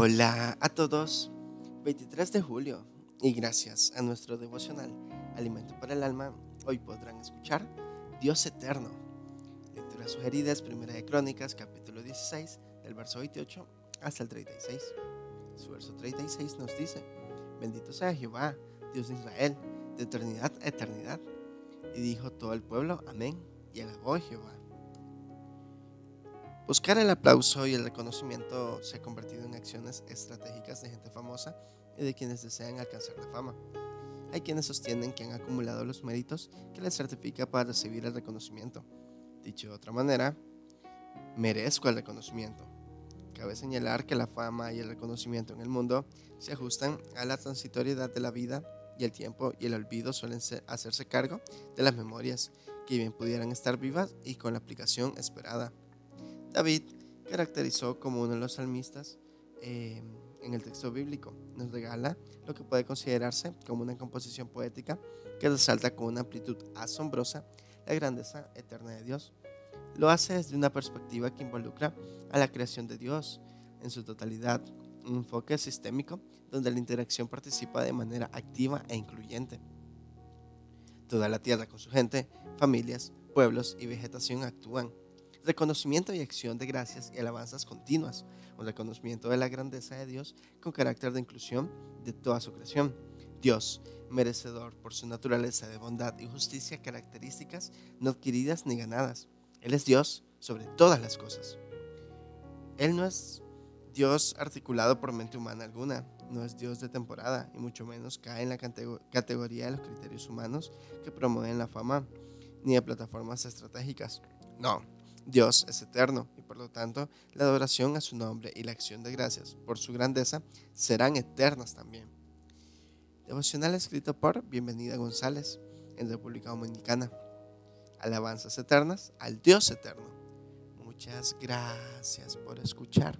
Hola a todos, 23 de julio y gracias a nuestro devocional Alimento para el Alma, hoy podrán escuchar Dios Eterno. Lectura sugerida es Primera de Crónicas, capítulo 16, del verso 28 hasta el 36. Su verso 36 nos dice, bendito sea Jehová, Dios de Israel, de eternidad a eternidad. Y dijo todo el pueblo, amén, y alabó Jehová. Buscar el aplauso y el reconocimiento se ha convertido en acciones estratégicas de gente famosa y de quienes desean alcanzar la fama. Hay quienes sostienen que han acumulado los méritos que les certifica para recibir el reconocimiento. Dicho de otra manera, merezco el reconocimiento. Cabe señalar que la fama y el reconocimiento en el mundo se ajustan a la transitoriedad de la vida y el tiempo y el olvido suelen hacerse cargo de las memorias que bien pudieran estar vivas y con la aplicación esperada. David caracterizó como uno de los salmistas eh, en el texto bíblico. Nos regala lo que puede considerarse como una composición poética que resalta con una amplitud asombrosa la grandeza eterna de Dios. Lo hace desde una perspectiva que involucra a la creación de Dios en su totalidad, un enfoque sistémico donde la interacción participa de manera activa e incluyente. Toda la tierra con su gente, familias, pueblos y vegetación actúan reconocimiento y acción de gracias y alabanzas continuas, un reconocimiento de la grandeza de Dios con carácter de inclusión de toda su creación. Dios, merecedor por su naturaleza de bondad y justicia, características no adquiridas ni ganadas. Él es Dios sobre todas las cosas. Él no es Dios articulado por mente humana alguna, no es Dios de temporada y mucho menos cae en la categoría de los criterios humanos que promueven la fama, ni de plataformas estratégicas. No, Dios es eterno y por lo tanto la adoración a su nombre y la acción de gracias por su grandeza serán eternas también. Devocional escrito por Bienvenida González en República Dominicana. Alabanzas eternas al Dios eterno. Muchas gracias por escuchar.